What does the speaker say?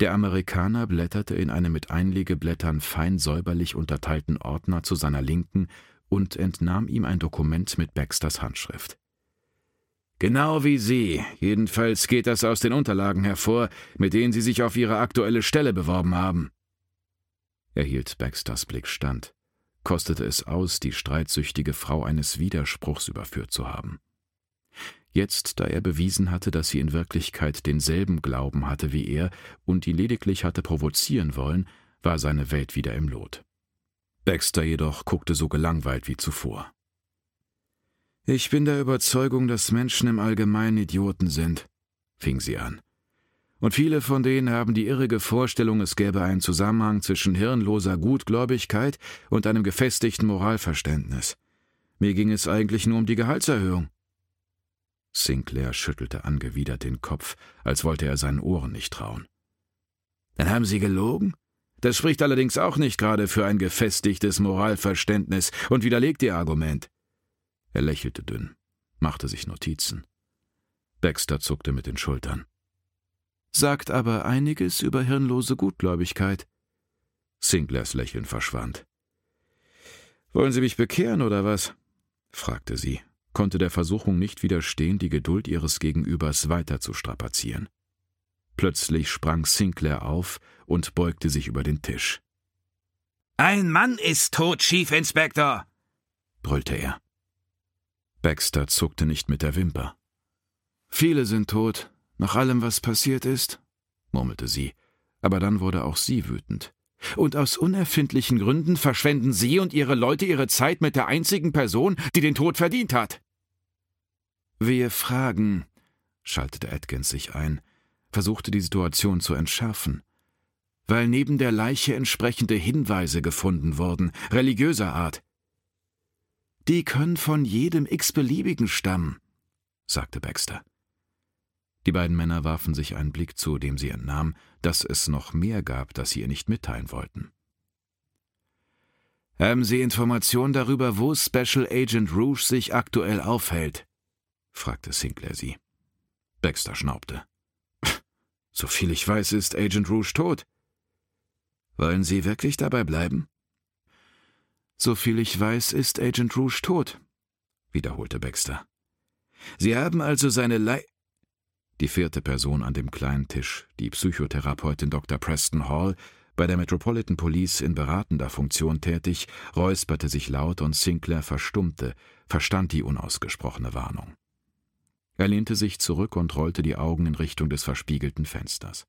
Der Amerikaner blätterte in einem mit Einlegeblättern fein säuberlich unterteilten Ordner zu seiner Linken und entnahm ihm ein Dokument mit Baxters Handschrift. Genau wie Sie. Jedenfalls geht das aus den Unterlagen hervor, mit denen Sie sich auf Ihre aktuelle Stelle beworben haben. Er hielt Baxters Blick stand, kostete es aus, die streitsüchtige Frau eines Widerspruchs überführt zu haben. Jetzt, da er bewiesen hatte, dass sie in Wirklichkeit denselben Glauben hatte wie er und ihn lediglich hatte provozieren wollen, war seine Welt wieder im Lot. Baxter jedoch guckte so gelangweilt wie zuvor. Ich bin der Überzeugung, dass Menschen im Allgemeinen Idioten sind, fing sie an. Und viele von denen haben die irrige Vorstellung, es gäbe einen Zusammenhang zwischen hirnloser Gutgläubigkeit und einem gefestigten Moralverständnis. Mir ging es eigentlich nur um die Gehaltserhöhung. Sinclair schüttelte angewidert den Kopf, als wollte er seinen Ohren nicht trauen. Dann haben Sie gelogen? Das spricht allerdings auch nicht gerade für ein gefestigtes Moralverständnis und widerlegt Ihr Argument. Er lächelte dünn, machte sich Notizen. Baxter zuckte mit den Schultern. Sagt aber einiges über hirnlose Gutgläubigkeit. Sinclairs Lächeln verschwand. Wollen Sie mich bekehren oder was? fragte sie, konnte der Versuchung nicht widerstehen, die Geduld ihres Gegenübers weiter zu strapazieren. Plötzlich sprang Sinclair auf und beugte sich über den Tisch. Ein Mann ist tot, Chief Inspector, brüllte er. Baxter zuckte nicht mit der Wimper. Viele sind tot, nach allem, was passiert ist, murmelte sie, aber dann wurde auch sie wütend. Und aus unerfindlichen Gründen verschwenden Sie und Ihre Leute Ihre Zeit mit der einzigen Person, die den Tod verdient hat. Wir fragen, schaltete Atkins sich ein, versuchte die Situation zu entschärfen. Weil neben der Leiche entsprechende Hinweise gefunden wurden, religiöser Art. Die können von jedem x-beliebigen stammen, sagte Baxter. Die beiden Männer warfen sich einen Blick zu, dem sie entnahm, dass es noch mehr gab, das sie ihr nicht mitteilen wollten. Haben Sie Informationen darüber, wo Special Agent Rouge sich aktuell aufhält? fragte Sinclair sie. Baxter schnaubte. Soviel ich weiß, ist Agent Rouge tot. Wollen Sie wirklich dabei bleiben? Soviel ich weiß, ist Agent Rouge tot, wiederholte Baxter. Sie haben also seine Lei die vierte Person an dem kleinen Tisch, die Psychotherapeutin Dr. Preston Hall, bei der Metropolitan Police in beratender Funktion tätig, räusperte sich laut und Sinclair verstummte, verstand die unausgesprochene Warnung. Er lehnte sich zurück und rollte die Augen in Richtung des verspiegelten Fensters.